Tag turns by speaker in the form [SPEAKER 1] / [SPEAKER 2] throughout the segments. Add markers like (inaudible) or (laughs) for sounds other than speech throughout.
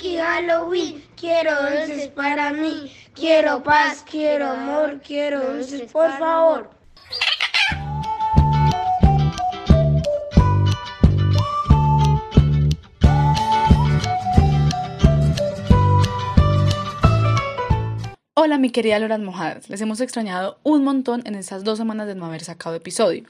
[SPEAKER 1] Halloween. Quiero dulces para mí. Quiero paz, quiero amor, quiero dulces, por favor.
[SPEAKER 2] Hola mi querida Loras Mojadas, les hemos extrañado un montón en estas dos semanas de no haber sacado episodio.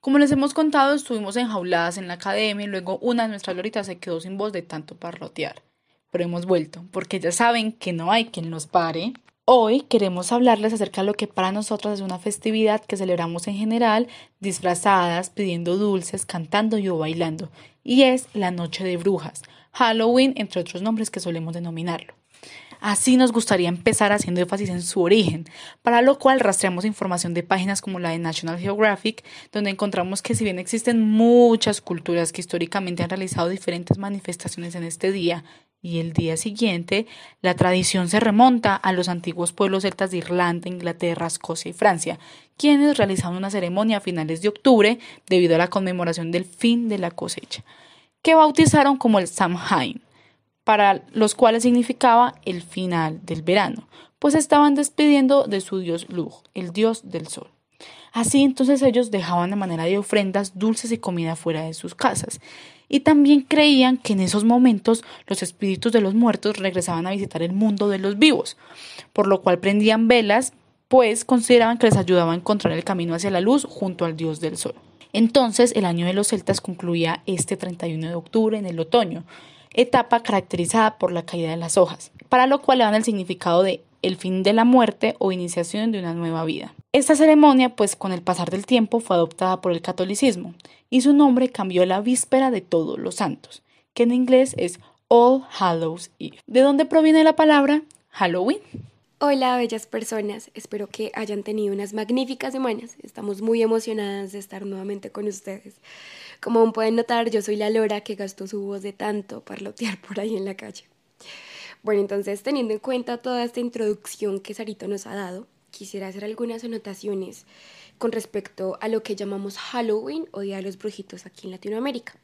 [SPEAKER 2] Como les hemos contado, estuvimos enjauladas en la academia y luego una de nuestras loritas se quedó sin voz de tanto parlotear. Pero hemos vuelto, porque ya saben que no hay quien nos pare. Hoy queremos hablarles acerca de lo que para nosotras es una festividad que celebramos en general, disfrazadas, pidiendo dulces, cantando y o bailando, y es la Noche de Brujas, Halloween, entre otros nombres que solemos denominarlo. Así nos gustaría empezar haciendo énfasis en su origen, para lo cual rastreamos información de páginas como la de National Geographic, donde encontramos que si bien existen muchas culturas que históricamente han realizado diferentes manifestaciones en este día y el día siguiente, la tradición se remonta a los antiguos pueblos celtas de Irlanda, Inglaterra, Escocia y Francia, quienes realizaban una ceremonia a finales de octubre debido a la conmemoración del fin de la cosecha, que bautizaron como el Samhain para los cuales significaba el final del verano, pues estaban despidiendo de su dios Lug, el dios del sol. Así entonces ellos dejaban de manera de ofrendas dulces y comida fuera de sus casas, y también creían que en esos momentos los espíritus de los muertos regresaban a visitar el mundo de los vivos, por lo cual prendían velas, pues consideraban que les ayudaba a encontrar el camino hacia la luz junto al dios del sol. Entonces el año de los celtas concluía este 31 de octubre en el otoño, etapa caracterizada por la caída de las hojas, para lo cual le dan el significado de el fin de la muerte o iniciación de una nueva vida. Esta ceremonia, pues con el pasar del tiempo, fue adoptada por el catolicismo y su nombre cambió la víspera de todos los santos, que en inglés es All Hallows Eve. ¿De dónde proviene la palabra Halloween?
[SPEAKER 3] Hola, bellas personas. Espero que hayan tenido unas magníficas semanas. Estamos muy emocionadas de estar nuevamente con ustedes. Como pueden notar, yo soy la Lora que gastó su voz de tanto parlotear por ahí en la calle. Bueno, entonces, teniendo en cuenta toda esta introducción que Sarito nos ha dado, quisiera hacer algunas anotaciones con respecto a lo que llamamos Halloween o Día de los Brujitos aquí en Latinoamérica.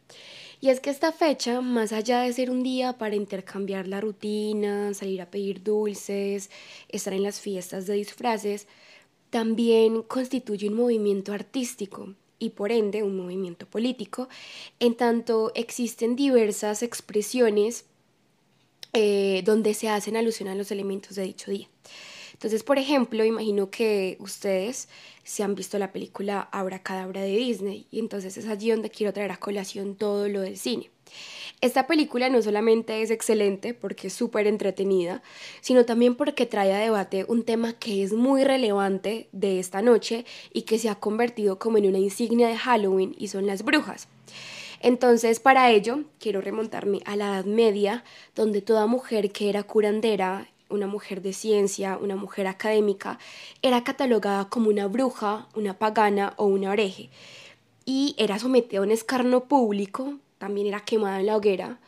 [SPEAKER 3] Y es que esta fecha, más allá de ser un día para intercambiar la rutina, salir a pedir dulces, estar en las fiestas de disfraces, también constituye un movimiento artístico y por ende un movimiento político, en tanto existen diversas expresiones eh, donde se hacen alusión a los elementos de dicho día. Entonces, por ejemplo, imagino que ustedes se han visto la película Cadabra de Disney y entonces es allí donde quiero traer a colación todo lo del cine. Esta película no solamente es excelente porque es súper entretenida, sino también porque trae a debate un tema que es muy relevante de esta noche y que se ha convertido como en una insignia de Halloween y son las brujas. Entonces, para ello, quiero remontarme a la Edad Media, donde toda mujer que era curandera una mujer de ciencia, una mujer académica, era catalogada como una bruja, una pagana o una oreje. Y era sometida a un escarno público, también era quemada en la hoguera,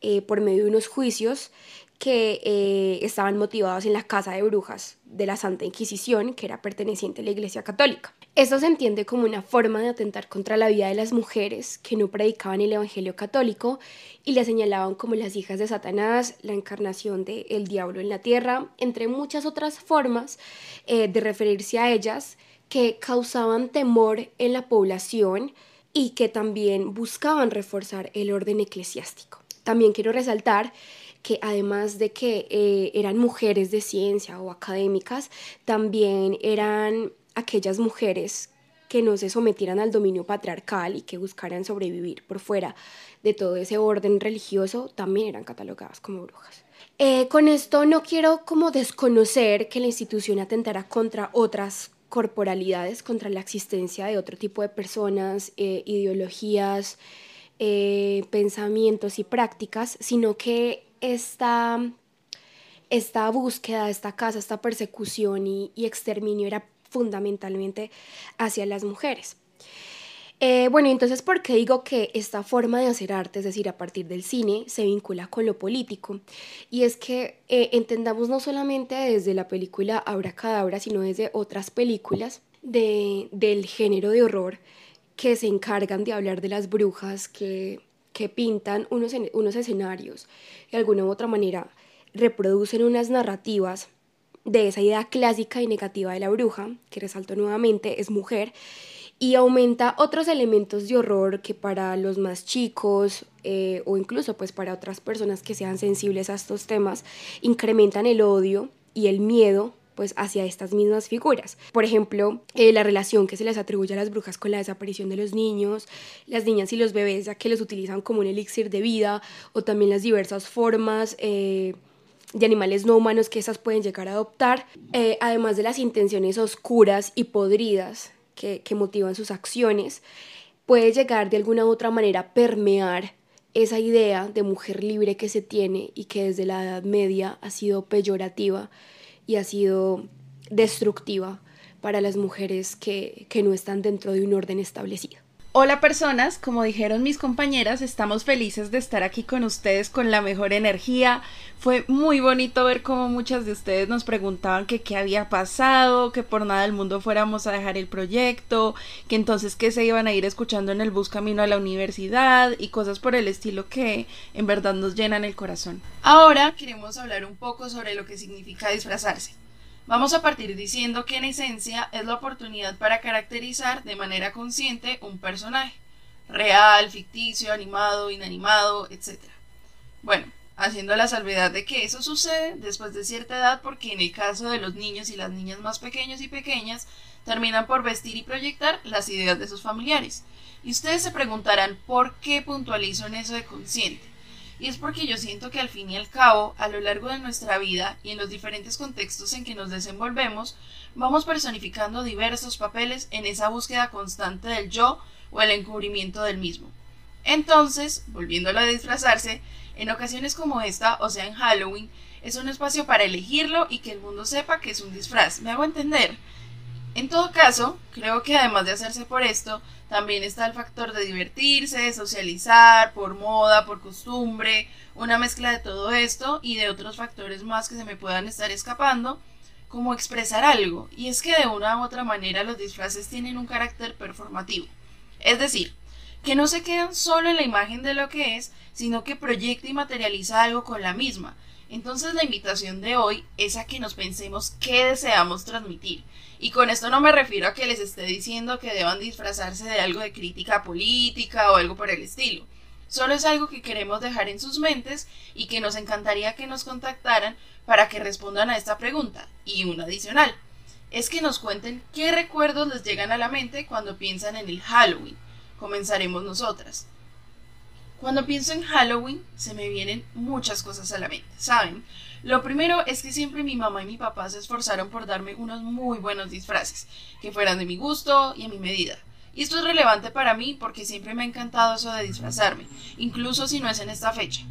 [SPEAKER 3] eh, por medio de unos juicios que eh, estaban motivados en la Casa de Brujas de la Santa Inquisición, que era perteneciente a la Iglesia Católica. Esto se entiende como una forma de atentar contra la vida de las mujeres que no predicaban el Evangelio católico y le señalaban como las hijas de Satanás, la encarnación del el diablo en la tierra, entre muchas otras formas eh, de referirse a ellas que causaban temor en la población y que también buscaban reforzar el orden eclesiástico. También quiero resaltar que además de que eh, eran mujeres de ciencia o académicas, también eran aquellas mujeres que no se sometieran al dominio patriarcal y que buscaran sobrevivir por fuera de todo ese orden religioso, también eran catalogadas como brujas. Eh, con esto no quiero como desconocer que la institución atentara contra otras corporalidades, contra la existencia de otro tipo de personas, eh, ideologías, pensamientos y prácticas, sino que esta, esta búsqueda, esta casa, esta persecución y, exterminio era fundamentalmente hacia las mujeres. Eh, bueno, entonces, ¿por qué digo que esta forma de hacer arte, es decir, a partir del cine, se vincula con lo político? Y es que eh, entendamos no solamente desde la película Cadabra, sino desde otras películas de, del género de horror que se encargan de hablar de las brujas, que que pintan unos, unos escenarios de alguna u otra manera reproducen unas narrativas de esa idea clásica y negativa de la bruja, que resalto nuevamente, es mujer, y aumenta otros elementos de horror que para los más chicos eh, o incluso pues para otras personas que sean sensibles a estos temas, incrementan el odio y el miedo pues hacia estas mismas figuras. Por ejemplo, eh, la relación que se les atribuye a las brujas con la desaparición de los niños, las niñas y los bebés, ya que los utilizan como un elixir de vida, o también las diversas formas eh, de animales no humanos que esas pueden llegar a adoptar, eh, además de las intenciones oscuras y podridas que, que motivan sus acciones, puede llegar de alguna u otra manera a permear esa idea de mujer libre que se tiene y que desde la Edad Media ha sido peyorativa y ha sido destructiva para las mujeres que, que no están dentro de un orden establecido.
[SPEAKER 4] Hola personas, como dijeron mis compañeras, estamos felices de estar aquí con ustedes con la mejor energía. Fue muy bonito ver cómo muchas de ustedes nos preguntaban que qué había pasado, que por nada del mundo fuéramos a dejar el proyecto, que entonces que se iban a ir escuchando en el bus camino a la universidad y cosas por el estilo que en verdad nos llenan el corazón. Ahora queremos hablar un poco sobre lo que significa disfrazarse. Vamos a partir diciendo que en esencia es la oportunidad para caracterizar de manera consciente un personaje, real, ficticio, animado, inanimado, etc. Bueno, haciendo la salvedad de que eso sucede después de cierta edad porque en el caso de los niños y las niñas más pequeños y pequeñas terminan por vestir y proyectar las ideas de sus familiares. Y ustedes se preguntarán por qué puntualizo en eso de consciente. Y es porque yo siento que al fin y al cabo, a lo largo de nuestra vida y en los diferentes contextos en que nos desenvolvemos, vamos personificando diversos papeles en esa búsqueda constante del yo o el encubrimiento del mismo. Entonces, volviéndolo a disfrazarse, en ocasiones como esta, o sea en Halloween, es un espacio para elegirlo y que el mundo sepa que es un disfraz. ¿Me hago entender? En todo caso, creo que además de hacerse por esto, también está el factor de divertirse, socializar, por moda, por costumbre, una mezcla de todo esto y de otros factores más que se me puedan estar escapando, como expresar algo, y es que de una u otra manera los disfraces tienen un carácter performativo. Es decir, que no se quedan solo en la imagen de lo que es, sino que proyecta y materializa algo con la misma. Entonces la invitación de hoy es a que nos pensemos qué deseamos transmitir y con esto no me refiero a que les esté diciendo que deban disfrazarse de algo de crítica política o algo por el estilo. Solo es algo que queremos dejar en sus mentes y que nos encantaría que nos contactaran para que respondan a esta pregunta. Y una adicional, es que nos cuenten qué recuerdos les llegan a la mente cuando piensan en el Halloween. Comenzaremos nosotras. Cuando pienso en Halloween, se me vienen muchas cosas a la mente, ¿saben? Lo primero es que siempre mi mamá y mi papá se esforzaron por darme unos muy buenos disfraces, que fueran de mi gusto y a mi medida. Y esto es relevante para mí porque siempre me ha encantado eso de disfrazarme, incluso si no es en esta fecha.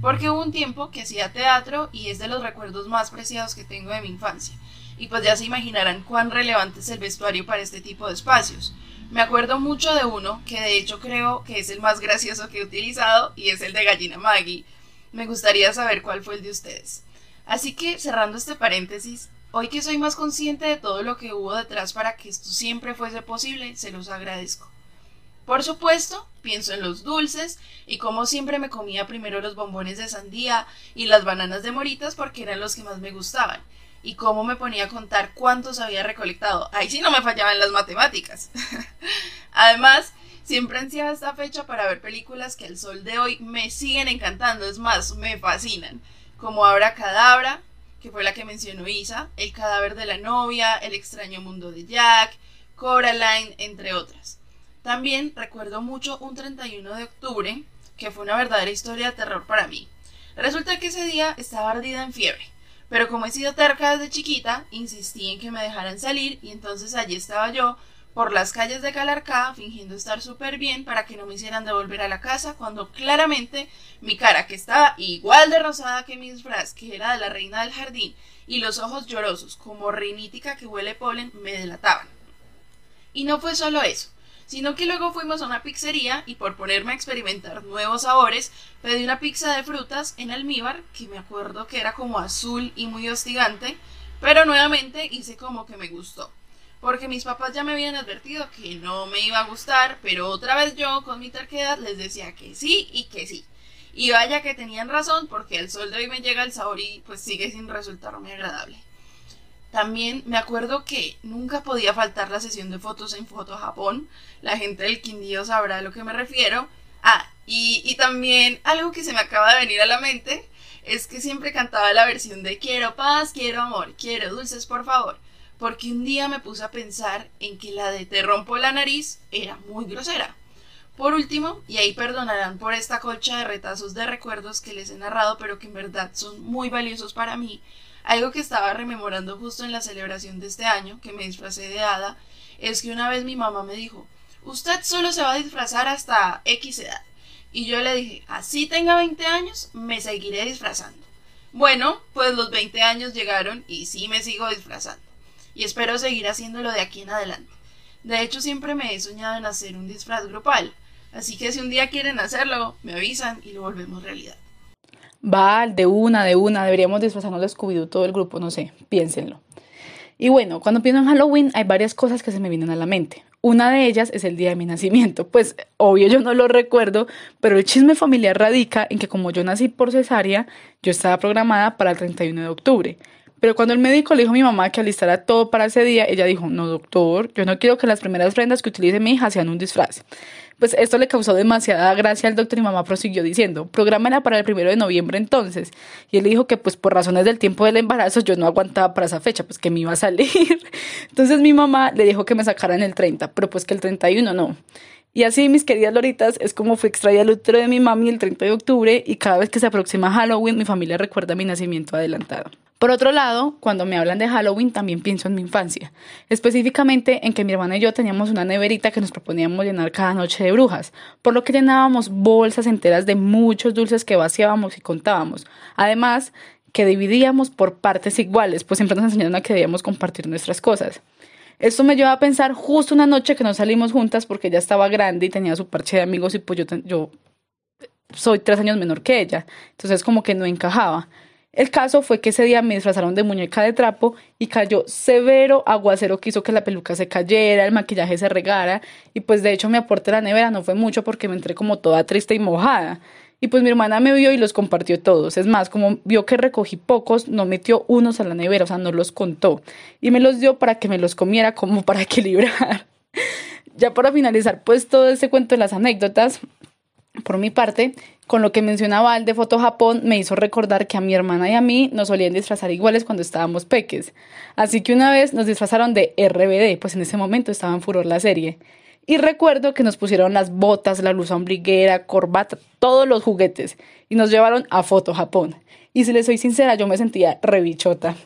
[SPEAKER 4] Porque hubo un tiempo que hacía teatro y es de los recuerdos más preciados que tengo de mi infancia. Y pues ya se imaginarán cuán relevante es el vestuario para este tipo de espacios. Me acuerdo mucho de uno que de hecho creo que es el más gracioso que he utilizado y es el de Gallina Maggie. Me gustaría saber cuál fue el de ustedes. Así que cerrando este paréntesis, hoy que soy más consciente de todo lo que hubo detrás para que esto siempre fuese posible, se los agradezco. Por supuesto, pienso en los dulces y como siempre me comía primero los bombones de sandía y las bananas de moritas porque eran los que más me gustaban y cómo me ponía a contar cuántos había recolectado. Ahí sí no me fallaban las matemáticas. (laughs) Además, siempre ansiaba esta fecha para ver películas que al sol de hoy me siguen encantando, es más, me fascinan, como Abra Cadabra, que fue la que mencionó Isa, El cadáver de la novia, El extraño mundo de Jack, Coraline, entre otras. También recuerdo mucho un 31 de octubre, que fue una verdadera historia de terror para mí. Resulta que ese día estaba ardida en fiebre pero como he sido terca desde chiquita, insistí en que me dejaran salir y entonces allí estaba yo por las calles de Calarcá fingiendo estar súper bien para que no me hicieran devolver a la casa cuando claramente mi cara que estaba igual de rosada que mi disfraz que era de la reina del jardín y los ojos llorosos como rinítica que huele polen me delataban. Y no fue solo eso sino que luego fuimos a una pizzería y por ponerme a experimentar nuevos sabores, pedí una pizza de frutas en almíbar, que me acuerdo que era como azul y muy hostigante, pero nuevamente hice como que me gustó. porque mis papás ya me habían advertido que no me iba a gustar, pero otra vez yo con mi terquedad les decía que sí y que sí. Y vaya que tenían razón, porque el sol de hoy me llega el sabor y pues sigue sin resultarme agradable. También me acuerdo que nunca podía faltar la sesión de fotos en Foto Japón. La gente del Quindío sabrá a lo que me refiero. Ah, y, y también algo que se me acaba de venir a la mente es que siempre cantaba la versión de quiero paz, quiero amor, quiero dulces, por favor porque un día me puse a pensar en que la de te rompo la nariz era muy grosera. Por último, y ahí perdonarán por esta colcha de retazos de recuerdos que les he narrado, pero que en verdad son muy valiosos para mí, algo que estaba rememorando justo en la celebración de este año, que me disfracé de hada, es que una vez mi mamá me dijo, usted solo se va a disfrazar hasta X edad. Y yo le dije, así tenga 20 años, me seguiré disfrazando. Bueno, pues los 20 años llegaron y sí me sigo disfrazando y espero seguir haciéndolo de aquí en adelante. De hecho, siempre me he soñado en hacer un disfraz grupal, así que si un día quieren hacerlo, me avisan y lo volvemos realidad.
[SPEAKER 2] Val, de una, de una, deberíamos disfrazarnos de scooby todo el grupo, no sé, piénsenlo. Y bueno, cuando pienso en Halloween hay varias cosas que se me vienen a la mente. Una de ellas es el día de mi nacimiento. (laughs) Pues obvio yo no lo recuerdo, pero el chisme familiar radica en que como yo nací por cesárea, yo estaba programada para el 31 de octubre. Pero cuando el médico le dijo a mi mamá que alistara todo para ese día, ella dijo, no doctor, yo no quiero que las primeras prendas que utilice mi hija sean un disfraz. Pues esto le causó demasiada gracia al doctor y mamá prosiguió diciendo, prográmela para el primero de noviembre entonces. Y él dijo que pues por razones del tiempo del embarazo yo no aguantaba para esa fecha, pues que me iba a salir. (laughs) Entonces mi mamá le dijo que me sacaran el 30, pero pues que el 31 no. Y así, mis queridas loritas, es como fue extraída el útero de mi mami el 30 de octubre y cada vez que se aproxima Halloween, mi familia recuerda mi nacimiento adelantado. Por otro lado, cuando me hablan de Halloween también pienso en mi infancia, específicamente en que mi hermana y yo teníamos una neverita que nos proponíamos llenar cada noche de brujas, por lo que llenábamos bolsas enteras de muchos dulces que vaciábamos y contábamos. Además, que dividíamos por partes iguales, pues siempre nos enseñaron a que debíamos compartir nuestras cosas. Esto me llevó a pensar justo una noche que nos salimos juntas porque ella estaba grande y tenía su parche de amigos y pues yo, yo soy tres años menor que ella, entonces como que no encajaba. El caso fue que ese día me disfrazaron de muñeca de trapo y cayó severo aguacero que que la peluca se cayera, el maquillaje se regara y pues de hecho mi aporte a la nevera no fue mucho porque me entré como toda triste y mojada. Y pues mi hermana me vio y los compartió todos. Es más, como vio que recogí pocos, no metió unos a la nevera, o sea, no los contó. Y me los dio para que me los comiera como para (laughs) equilibrar. ya para finalizar, pues todo ese cuento de las anécdotas, por mi parte, con lo que mencionaba el de Foto Japón, me hizo recordar que a mi hermana y a mí nos solían disfrazar iguales cuando estábamos peques. Así que una vez nos disfrazaron de RBD, pues en ese momento estaba en furor la serie. Y recuerdo que nos pusieron las botas, la luz ombliguera, corbata, todos los juguetes y nos llevaron a Foto Japón. Y si les soy sincera, yo me sentía rebichota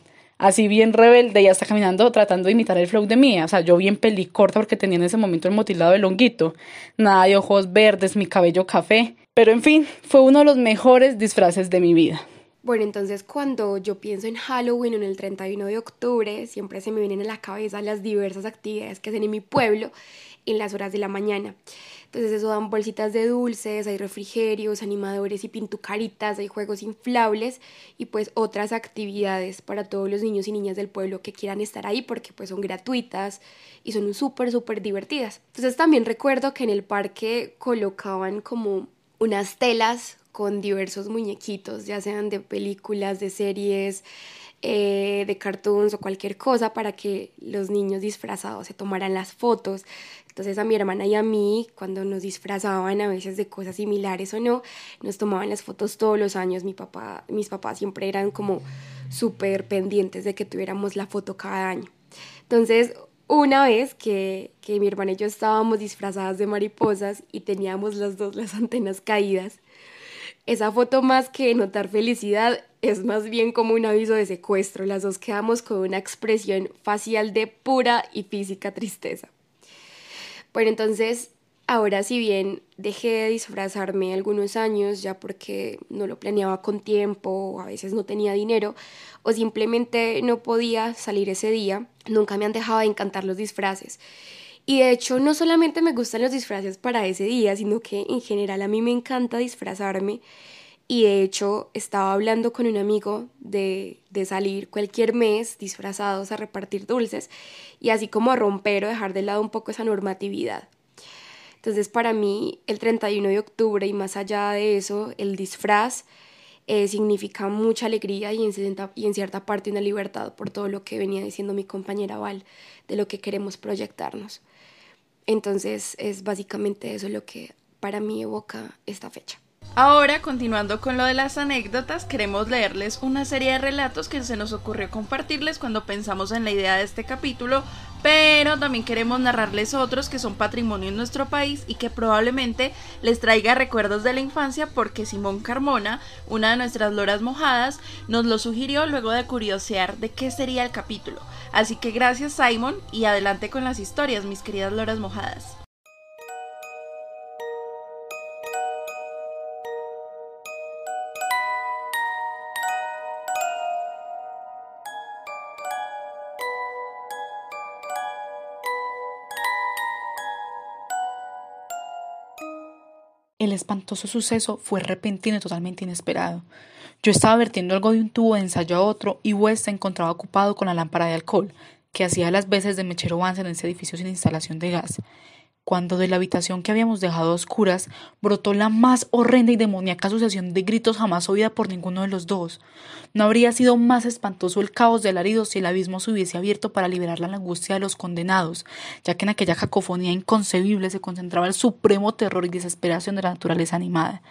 [SPEAKER 2] así bien rebelde y hasta caminando tratando de imitar el flow de mía. O sea, yo bien pelicorta porque tenía en ese momento el motilado del honguito. Nada de ojos verdes, mi cabello café. Pero en fin, fue uno de los mejores disfraces de mi vida.
[SPEAKER 3] Bueno, entonces cuando yo pienso en Halloween o en el 31 de octubre, siempre se me vienen a la cabeza las diversas actividades que hacen en mi pueblo en las horas de la mañana. Entonces eso dan bolsitas de dulces, hay refrigerios, animadores y pintucaritas, hay juegos inflables y pues otras actividades para todos los niños y niñas del pueblo que quieran estar ahí porque pues son gratuitas y son súper, súper divertidas. Entonces también recuerdo que en el parque colocaban como unas telas con diversos muñequitos, ya sean de películas, de series, eh, de cartoons o cualquier cosa para que los niños disfrazados se tomaran las fotos. Entonces a mi hermana y a mí, cuando nos disfrazaban a veces de cosas similares o no, nos tomaban las fotos todos los años. Mi papá, mis papás siempre eran como súper pendientes de que tuviéramos la foto cada año. Entonces, una vez que, que mi hermana y yo estábamos disfrazadas de mariposas y teníamos las dos las antenas caídas, esa foto más que notar felicidad es más bien como un aviso de secuestro. Las dos quedamos con una expresión facial de pura y física tristeza. Bueno, entonces, ahora si bien dejé de disfrazarme algunos años, ya porque no lo planeaba con tiempo, o a veces no tenía dinero, o simplemente no podía salir ese día, nunca me han dejado de encantar los disfraces. Y de hecho, no solamente me gustan los disfraces para ese día, sino que en general a mí me encanta disfrazarme y de hecho estaba hablando con un amigo de, de, salir cualquier mes disfrazados a repartir dulces y así como romper o dejar de lado un poco esa normatividad. Entonces para mí el 31 de octubre y más allá de eso, el disfraz eh, significa mucha alegría y en, y en cierta parte una libertad por todo lo que venía diciendo mi compañera Val, de lo que queremos proyectarnos. Entonces es básicamente eso lo que para mí evoca esta fecha.
[SPEAKER 4] Ahora, continuando con lo de las anécdotas, queremos leerles una serie de relatos que se nos ocurrió compartirles cuando pensamos en la idea de este capítulo, pero también queremos narrarles otros que son patrimonio en nuestro país y que probablemente les traiga recuerdos de la infancia porque Simón Carmona, una de nuestras loras mojadas, nos lo sugirió luego de curiosear de qué sería el capítulo. Así que gracias Simon y adelante con las historias, mis queridas loras mojadas.
[SPEAKER 2] El espantoso suceso fue repentino y totalmente inesperado. Yo estaba vertiendo algo de un tubo de ensayo a otro y West se encontraba ocupado con la lámpara de alcohol, que hacía las veces de mechero avance en ese edificio sin instalación de gas cuando de la habitación que habíamos dejado a oscuras brotó la más horrenda y demoníaca sucesión de gritos jamás oída por ninguno de los dos. No habría sido más espantoso el caos del alarido si el abismo se hubiese abierto para liberar la angustia de los condenados, ya que en aquella cacofonía inconcebible se concentraba el supremo terror y desesperación de la naturaleza animada.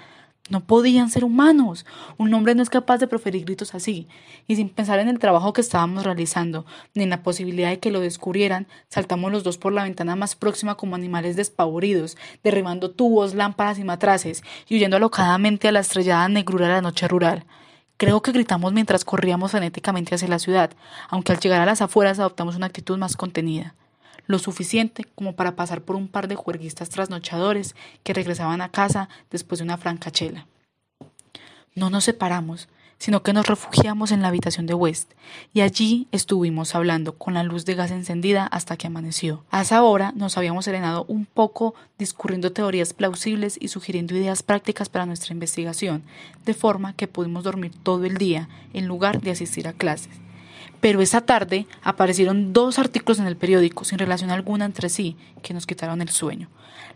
[SPEAKER 2] No podían ser humanos. Un hombre no es capaz de proferir gritos así. Y sin pensar en el trabajo que estábamos realizando, ni en la posibilidad de que lo descubrieran, saltamos los dos por la ventana más próxima como animales despavoridos, derribando tubos, lámparas y matraces, y huyendo alocadamente a la estrellada negrura de la noche rural. Creo que gritamos mientras corríamos frenéticamente hacia la ciudad, aunque al llegar a las afueras adoptamos una actitud más contenida lo suficiente como para pasar por un par de juerguistas trasnochadores que regresaban a casa después de una franca chela. No nos separamos, sino que nos refugiamos en la habitación de West, y allí estuvimos hablando con la luz de gas encendida hasta que amaneció. A esa hora nos habíamos serenado un poco discurriendo teorías plausibles y sugiriendo ideas prácticas para nuestra investigación, de forma que pudimos dormir todo el día en lugar de asistir a clases. Pero esa tarde aparecieron dos artículos en el periódico, sin relación alguna entre sí, que nos quitaron el sueño.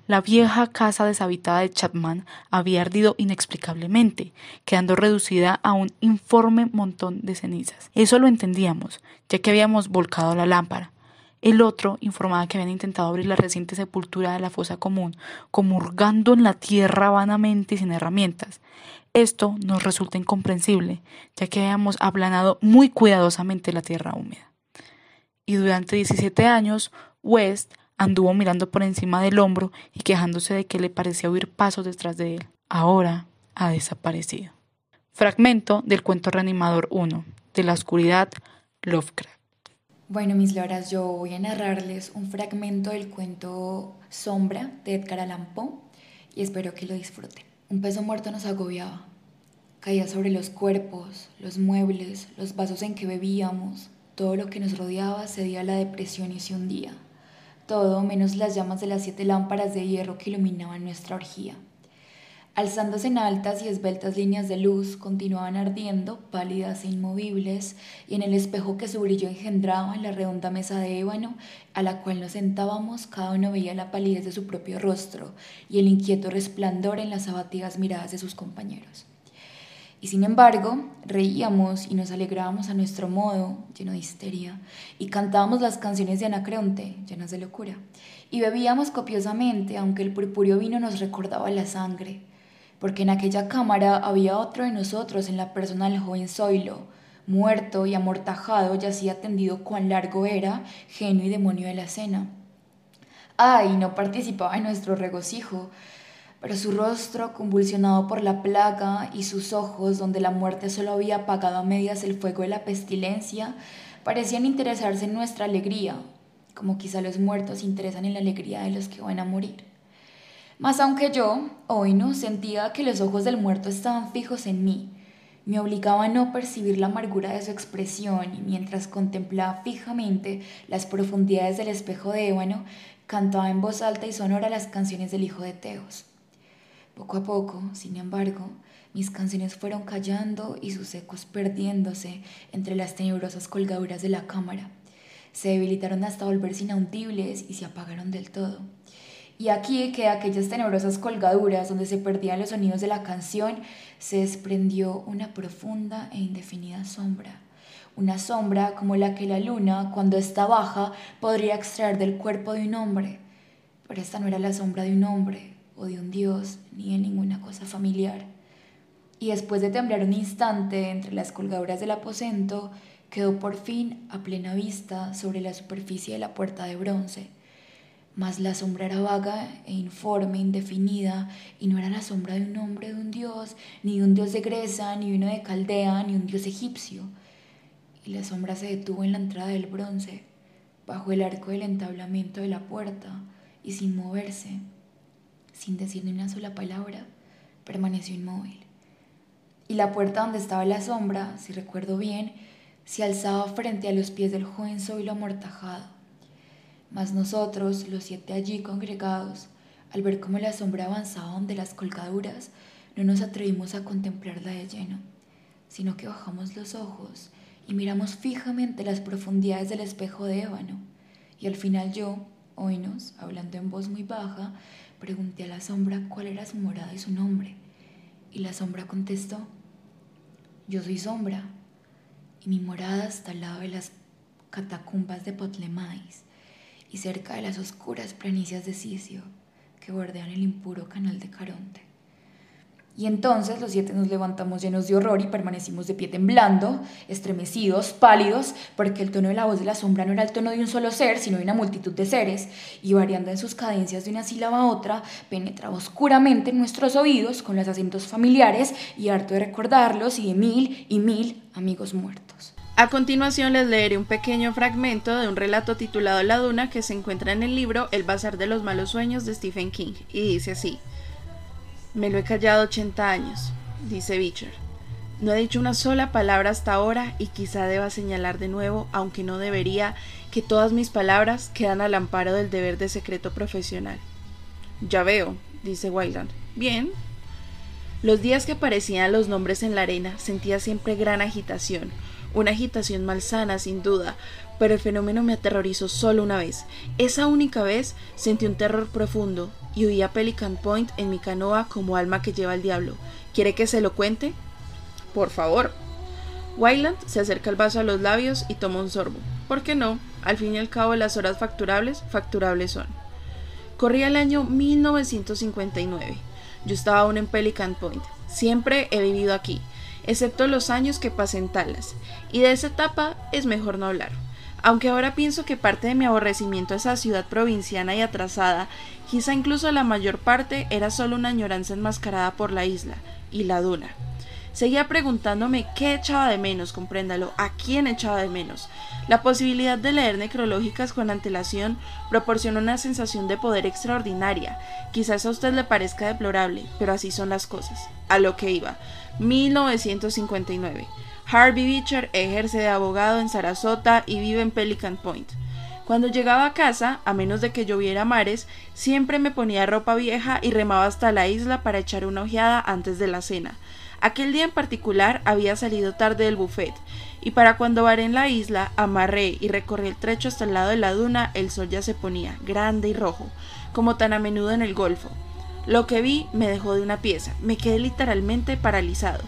[SPEAKER 2] La vieja casa deshabitada de Chapman había ardido inexplicablemente, quedando reducida a un informe montón de cenizas. Eso lo entendíamos, ya que habíamos volcado la lámpara. El otro informaba que habían intentado abrir la reciente sepultura de la fosa común, comurgando en la tierra vanamente y sin herramientas. Esto nos resulta incomprensible, ya que habíamos aplanado muy cuidadosamente la tierra húmeda. Y durante 17 años, West anduvo mirando por encima del hombro y quejándose de que le parecía oír pasos detrás de él. Ahora ha desaparecido. Fragmento del cuento reanimador 1, de la oscuridad, Lovecraft.
[SPEAKER 5] Bueno, mis loras, yo voy a narrarles un fragmento del cuento Sombra de Edgar Allan Poe y espero que lo disfruten. Un peso muerto nos agobiaba. Caía sobre los cuerpos, los muebles, los vasos en que bebíamos. Todo lo que nos rodeaba cedía a la depresión y se hundía. Todo menos las llamas de las siete lámparas de hierro que iluminaban nuestra orgía. Alzándose en altas y esbeltas líneas de luz, continuaban ardiendo, pálidas e inmovibles, y en el espejo que su brillo engendraba en la redonda mesa de ébano, a la cual nos sentábamos, cada uno veía la palidez de su propio rostro y el inquieto resplandor en las abatidas miradas de sus compañeros. Y sin embargo, reíamos y nos alegrábamos a nuestro modo, lleno de histeria, y cantábamos las canciones de Anacreonte, llenas de locura, y bebíamos copiosamente, aunque el purpúreo vino nos recordaba la sangre porque en aquella cámara había otro de nosotros en la persona del joven Zoilo, muerto y amortajado, yacía tendido cuán largo era, genio y demonio de la cena. Ay, no participaba en nuestro regocijo, pero su rostro, convulsionado por la plaga, y sus ojos, donde la muerte solo había apagado a medias el fuego de la pestilencia, parecían interesarse en nuestra alegría, como quizá los muertos interesan en la alegría de los que van a morir. Mas aunque yo, hoy no, sentía que los ojos del muerto estaban fijos en mí, me obligaba a no percibir la amargura de su expresión mientras contemplaba fijamente las profundidades del espejo de ébano, cantaba en voz alta y sonora las canciones del hijo de Teos. Poco a poco, sin embargo, Mis canciones fueron callando y sus ecos perdiéndose entre las tenebrosas colgaduras de la cámara. Se debilitaron hasta volverse inaudibles y se apagaron del todo. Y aquí que aquellas tenebrosas colgaduras donde se perdían los sonidos de la canción se desprendió una profunda e indefinida sombra. Una sombra como la que la luna, cuando está baja, podría extraer del cuerpo de un hombre. Pero esta no era la sombra de un hombre o de un dios ni de ninguna cosa familiar y después de temblar un instante entre las colgaduras del aposento, quedó por fin a plena vista sobre la superficie de la puerta de bronce. Mas la sombra era vaga e informe, indefinida, y no era la sombra de un hombre, de un dios, ni de un dios de Grecia, ni uno de Caldea, ni un dios egipcio. Y la sombra se detuvo en la entrada del bronce, bajo el arco del entablamento de la puerta, y sin moverse, sin decir ni una sola palabra, permaneció inmóvil y la puerta donde estaba la sombra, si recuerdo bien, se alzaba frente a los pies del joven Zoilo amortajado. Mas nosotros, los siete allí congregados, al ver cómo la sombra avanzaba donde las colgaduras, no nos atrevimos a contemplarla de lleno, sino que bajamos los ojos y miramos fijamente las profundidades del espejo de ébano. Y al final yo, oínos, hablando en voz muy baja, pregunté a la sombra cuál era su morada y su nombre. Y la sombra contestó, yo soy sombra, y mi morada está al lado de las catacumbas de Potlemais y cerca de las oscuras planicies de Sicio que bordean el impuro canal de Caronte. Y entonces los siete nos levantamos llenos de horror y permanecimos de pie temblando, estremecidos, pálidos, porque el tono de la voz de la sombra no era el tono de un solo ser, sino de una multitud de seres, y variando en sus cadencias de una sílaba a otra, penetraba oscuramente en nuestros oídos con los acentos familiares y harto de recordarlos y de mil y mil amigos muertos.
[SPEAKER 4] A continuación les leeré un pequeño fragmento de un relato titulado La Duna que se encuentra en el libro El Bazar de los Malos Sueños de Stephen King, y dice así. Me lo he callado 80 años, dice Beecher. No he dicho una sola palabra hasta ahora y quizá deba señalar de nuevo, aunque no debería, que todas mis palabras quedan al amparo del deber de secreto profesional. Ya veo, dice Wayland. Bien. Los días que aparecían los nombres en la arena sentía siempre gran agitación, una agitación malsana sin duda, pero el fenómeno me aterrorizó solo una vez. Esa única vez sentí un terror profundo, y huí a Pelican Point en mi canoa como alma que lleva el diablo. ¿Quiere que se lo cuente? Por favor. Wyland se acerca el vaso a los labios y toma un sorbo. ¿Por qué no? Al fin y al cabo las horas facturables, facturables son. Corría el año 1959. Yo estaba aún en Pelican Point. Siempre he vivido aquí, excepto los años que pasé en Talas, y de esa etapa es mejor no hablar. Aunque ahora pienso que parte de mi aborrecimiento a esa ciudad provinciana y atrasada, quizá incluso la mayor parte, era solo una añoranza enmascarada por la isla y la duna. Seguía preguntándome qué echaba de menos, compréndalo, a quién echaba de menos. La posibilidad de leer necrológicas con antelación proporciona una sensación de poder extraordinaria. Quizás a usted le parezca deplorable, pero así son las cosas. A lo que iba. 1959. Harvey Beecher ejerce de abogado en Sarasota y vive en Pelican Point. Cuando llegaba a casa, a menos de que lloviera mares, siempre me ponía ropa vieja y remaba hasta la isla para echar una ojeada antes de la cena. Aquel día en particular había salido tarde del buffet, y para cuando varé en la isla, amarré y recorrí el trecho hasta el lado de la duna, el sol ya se ponía, grande y rojo, como tan a menudo en el golfo. Lo que vi me dejó de una pieza, me quedé literalmente paralizado.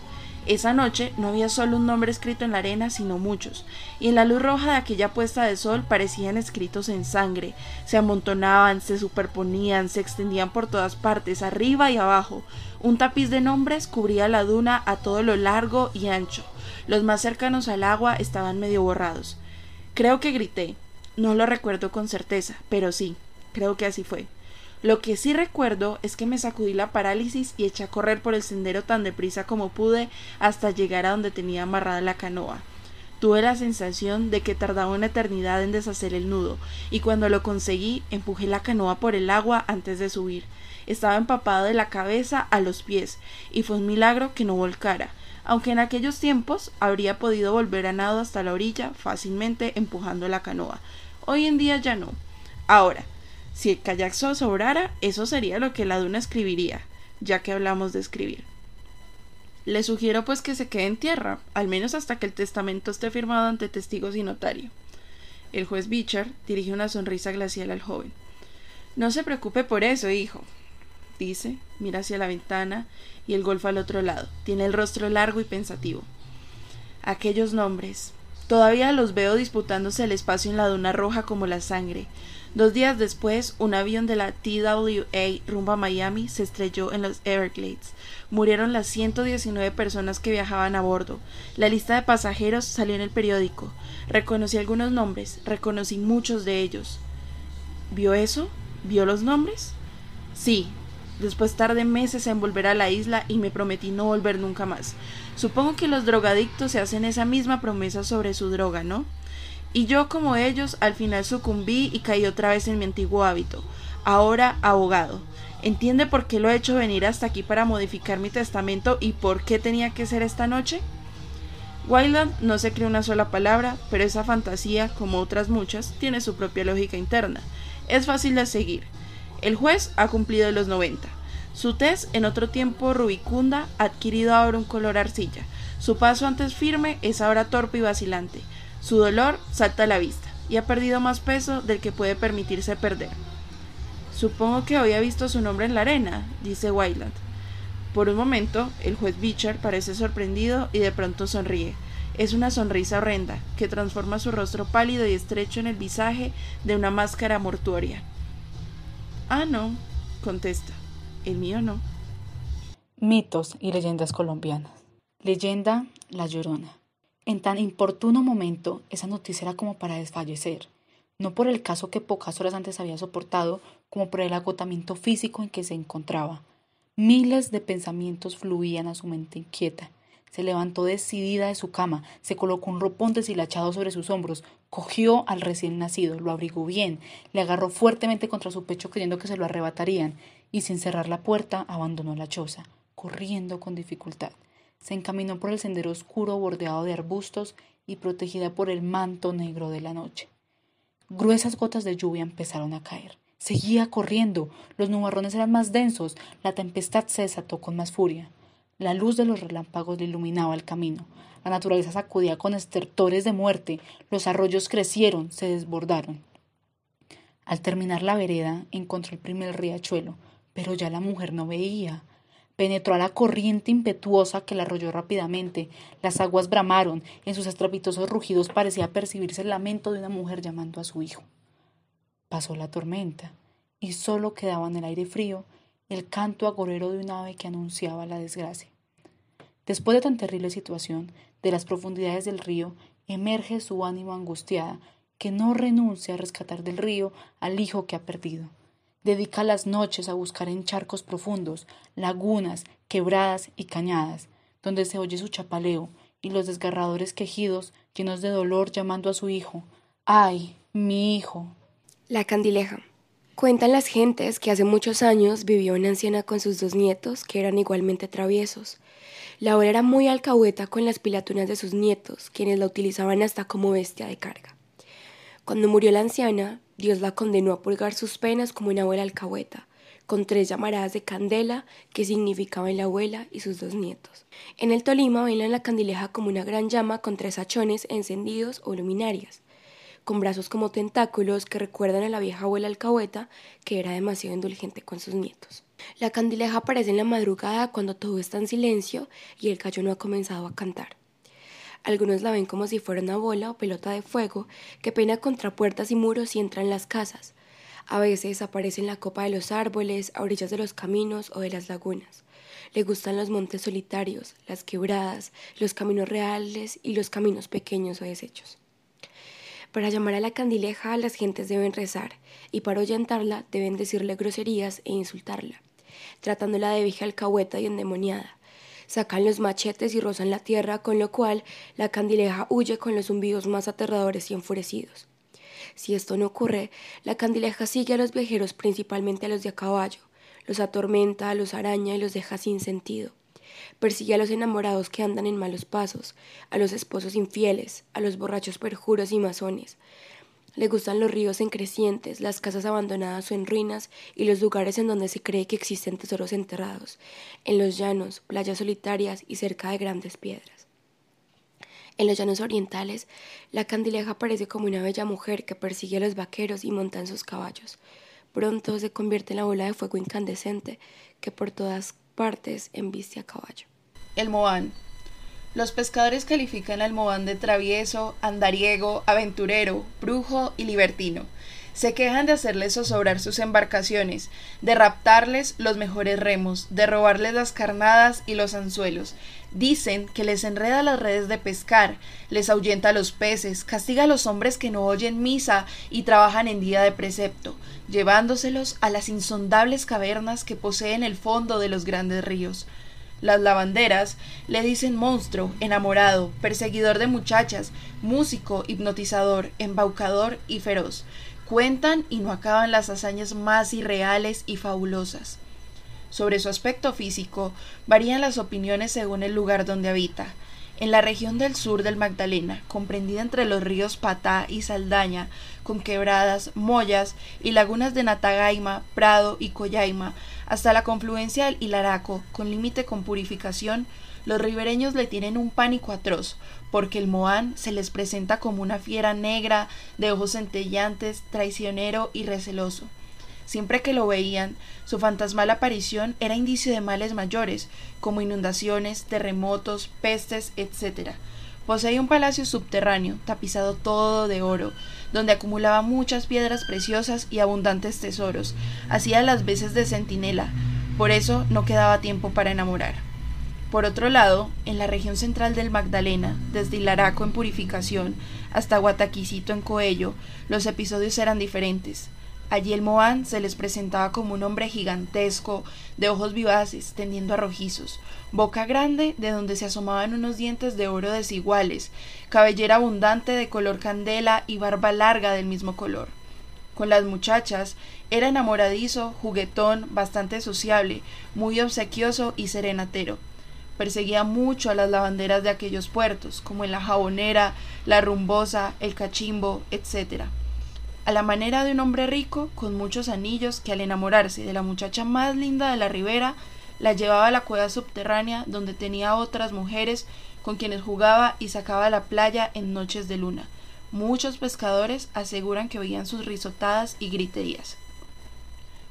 [SPEAKER 4] Esa noche no había solo un nombre escrito en la arena, sino muchos, y en la luz roja de aquella puesta de sol parecían escritos en sangre, se amontonaban, se superponían, se extendían por todas partes, arriba y abajo. Un tapiz de nombres cubría la duna a todo lo largo y ancho. Los más cercanos al agua estaban medio borrados. Creo que grité. No lo recuerdo con certeza, pero sí, creo que así fue. Lo que sí recuerdo es que me sacudí la parálisis y eché a correr por el sendero tan deprisa como pude hasta llegar a donde tenía amarrada la canoa. Tuve la sensación de que tardaba una eternidad en deshacer el nudo, y cuando lo conseguí empujé la canoa por el agua antes de subir. Estaba empapado de la cabeza a los pies, y fue un milagro que no volcara, aunque en aquellos tiempos habría podido volver a nado hasta la orilla fácilmente empujando la canoa. Hoy en día ya no. Ahora, si el kayak sobrara, eso sería lo que la duna escribiría, ya que hablamos de escribir. Le sugiero pues que se quede en tierra, al menos hasta que el testamento esté firmado ante testigos y notario. El juez Beecher dirige una sonrisa glacial al joven. No se preocupe por eso, hijo, dice, mira hacia la ventana y el golfo al otro lado. Tiene el rostro largo y pensativo. Aquellos nombres. Todavía los veo disputándose el espacio en la duna roja como la sangre. Dos días después, un avión de la TWA rumbo a Miami se estrelló en los Everglades. Murieron las 119 personas que viajaban a bordo. La lista de pasajeros salió en el periódico. Reconocí algunos nombres, reconocí muchos de ellos. ¿Vio eso? ¿Vio los nombres? Sí. Después tardé meses en volver a la isla y me prometí no volver nunca más. Supongo que los drogadictos se hacen esa misma promesa sobre su droga, ¿no? Y yo, como ellos, al final sucumbí y caí otra vez en mi antiguo hábito, ahora abogado. ¿Entiende por qué lo he hecho venir hasta aquí para modificar mi testamento y por qué tenía que ser esta noche? Wildland no se cree una sola palabra, pero esa fantasía, como otras muchas, tiene su propia lógica interna. Es fácil de seguir. El juez ha cumplido los 90. Su tez, en otro tiempo rubicunda, ha adquirido ahora un color arcilla. Su paso antes firme es ahora torpe y vacilante. Su dolor salta a la vista y ha perdido más peso del que puede permitirse perder. Supongo que hoy ha visto su nombre en la arena, dice Wildland. Por un momento, el juez Beecher parece sorprendido y de pronto sonríe. Es una sonrisa horrenda, que transforma su rostro pálido y estrecho en el visaje de una máscara mortuoria. Ah, no, contesta. El mío no.
[SPEAKER 2] Mitos y leyendas colombianas. Leyenda La Llorona. En tan importuno momento, esa noticia era como para desfallecer, no por el caso que pocas horas antes había soportado, como por el agotamiento físico en que se encontraba. Miles de pensamientos fluían a su mente inquieta. Se levantó decidida de su cama, se colocó un ropón deshilachado sobre sus hombros, cogió al recién nacido, lo abrigó bien, le agarró fuertemente contra su pecho creyendo que se lo arrebatarían, y sin cerrar la puerta abandonó la choza, corriendo con dificultad. Se encaminó por el sendero oscuro bordeado de arbustos y protegida por el manto negro de la noche. Gruesas gotas de lluvia empezaron a caer. Seguía corriendo. Los nubarrones eran más densos. La tempestad se desató con más furia. La luz de los relámpagos le iluminaba el camino. La naturaleza sacudía con estertores de muerte. Los arroyos crecieron, se desbordaron. Al terminar la vereda encontró el primer riachuelo, pero ya la mujer no veía penetró a la corriente impetuosa que la arrolló rápidamente. Las aguas bramaron, en sus estrepitosos rugidos parecía percibirse el lamento de una mujer llamando a su hijo. Pasó la tormenta, y solo quedaba en el aire frío el canto agorero de un ave que anunciaba la desgracia. Después de tan terrible situación, de las profundidades del río emerge su ánimo angustiada, que no renuncia a rescatar del río al hijo que ha perdido. Dedica las noches a buscar en charcos profundos, lagunas, quebradas y cañadas, donde se oye su chapaleo y los desgarradores quejidos llenos de dolor llamando a su hijo. ¡Ay, mi hijo!
[SPEAKER 3] La candileja. Cuentan las gentes que hace muchos años vivió una anciana con sus dos nietos que eran igualmente traviesos. La abuela era muy alcahueta con las pilatunas de sus nietos, quienes la utilizaban hasta como bestia de carga. Cuando murió la anciana, Dios la condenó a purgar sus penas como una abuela alcahueta, con tres llamaradas de candela que significaban la abuela y sus dos nietos. En el Tolima bailan la candileja como una gran llama con tres hachones encendidos o luminarias, con brazos como tentáculos que recuerdan a la vieja abuela alcahueta que era demasiado indulgente con sus nietos. La candileja aparece en la madrugada cuando todo está en silencio y el gallo no ha comenzado a cantar. Algunos la ven como si fuera una bola o pelota de fuego que peina contra puertas y muros y entra en las casas. A veces aparece en la copa de los árboles, a orillas de los caminos o de las lagunas. Le gustan los montes solitarios, las quebradas, los caminos reales y los caminos pequeños o deshechos. Para llamar a la candileja las gentes deben rezar y para ahuyentarla deben decirle groserías e insultarla, tratándola de vieja alcahueta y endemoniada sacan los machetes y rozan la tierra, con lo cual la candileja huye con los zumbidos más aterradores y enfurecidos. Si esto no ocurre, la candileja sigue a los viajeros, principalmente a los de a caballo, los atormenta, los araña y los deja sin sentido. Persigue a los enamorados que andan en malos pasos, a los esposos infieles, a los borrachos perjuros y masones, Le gustan los ríos en crecientes, las casas abandonadas o en ruinas y los lugares en donde se cree que existen tesoros enterrados, en los llanos, playas solitarias y cerca de grandes piedras. En los llanos orientales, la candileja aparece como una bella mujer que persigue a los vaqueros y monta en sus caballos. Pronto se convierte en la bola de fuego incandescente que por todas partes embiste a caballo.
[SPEAKER 4] El Moán. Los pescadores califican al Moán de travieso, andariego, aventurero, brujo y libertino. Se quejan de hacerles zozobrar sus embarcaciones, de raptarles los mejores remos, de robarles las carnadas y los anzuelos. Dicen que les enreda las redes de pescar, les ahuyenta a los peces, castiga a los hombres que no oyen misa y trabajan en día de precepto, llevándoselos a las insondables cavernas que poseen el fondo de los grandes ríos. Las lavanderas le dicen monstruo, enamorado, perseguidor de muchachas, músico, hipnotizador, embaucador y feroz. Cuentan y no acaban las hazañas más irreales y fabulosas. Sobre su aspecto físico varían las opiniones según el lugar donde habita. En la región del sur del Magdalena, comprendida entre los ríos Patá y Saldaña, con quebradas, mollas y lagunas de Natagaima, Prado y Coyaima, hasta la confluencia del Hilaraco, con límite con purificación, los ribereños le tienen un pánico atroz, porque el Moán se les presenta como una fiera negra, de ojos centellantes, traicionero y receloso. Siempre que lo veían, su fantasmal aparición era indicio de males mayores, como inundaciones, terremotos, pestes, etc. Poseía un palacio subterráneo, tapizado todo de oro, donde acumulaba muchas piedras preciosas y abundantes tesoros. Hacía las veces de centinela, por eso no quedaba tiempo para enamorar. Por otro lado, en la región central del Magdalena, desde Hilaraco en Purificación hasta Guataquicito en Coello, los episodios eran diferentes. Allí el Moán se les presentaba como un hombre gigantesco, de ojos vivaces, tendiendo a rojizos, boca grande de donde se asomaban unos dientes de oro desiguales, cabellera abundante de color candela y barba larga del mismo color. Con las muchachas era enamoradizo, juguetón, bastante sociable, muy obsequioso y serenatero. Perseguía mucho a las lavanderas de aquellos puertos, como en la Jabonera, la Rumbosa, el Cachimbo, etc a la manera de un hombre rico, con muchos anillos, que al enamorarse de la muchacha más linda de la ribera, la llevaba a la cueva subterránea donde tenía otras mujeres con quienes jugaba y sacaba la playa en noches de luna. Muchos pescadores aseguran que oían sus risotadas y griterías.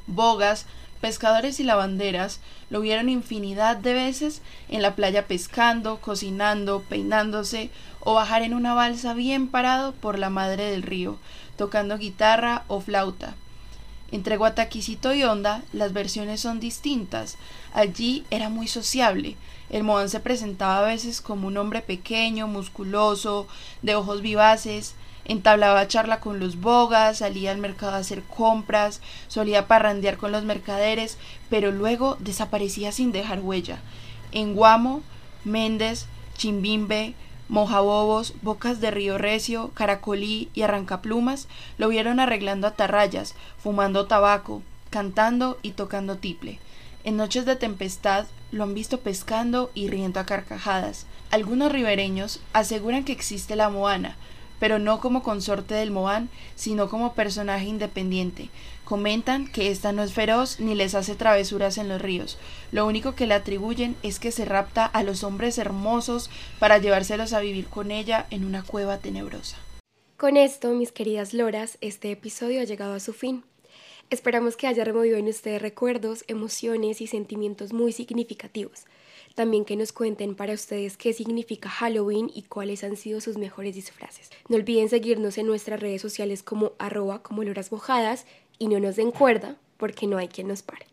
[SPEAKER 4] Bogas, pescadores y lavanderas lo vieron infinidad de veces en la playa pescando, cocinando, peinándose o bajar en una balsa bien parado por la madre del río, tocando guitarra o flauta. Entre Guataquisito y Honda las versiones son distintas. Allí era muy sociable. El Moán se presentaba a veces como un hombre pequeño, musculoso, de ojos vivaces, entablaba charla con los bogas, salía al mercado a hacer compras, solía parrandear con los mercaderes, pero luego desaparecía sin dejar huella. En Guamo, Méndez, Chimbimbe, Mojabobos, Bocas de Río Recio, Caracolí y Arrancaplumas lo vieron arreglando atarrayas, fumando tabaco, cantando y tocando tiple. En noches de tempestad lo han visto pescando y riendo a carcajadas. Algunos ribereños aseguran que existe la moana, pero no como consorte del Moán, sino como personaje independiente. Comentan que ésta no es feroz ni les hace travesuras en los ríos. Lo único que le atribuyen es que se rapta a los hombres hermosos para llevárselos a vivir con ella en una cueva tenebrosa.
[SPEAKER 3] Con esto, mis queridas loras, este episodio ha llegado a su fin. Esperamos que haya removido en ustedes recuerdos, emociones y sentimientos muy significativos. También que nos cuenten para ustedes qué significa Halloween y cuáles han sido sus mejores disfraces. No olviden seguirnos en nuestras redes sociales como arroba como loras mojadas y no nos den cuerda porque no hay quien nos pare.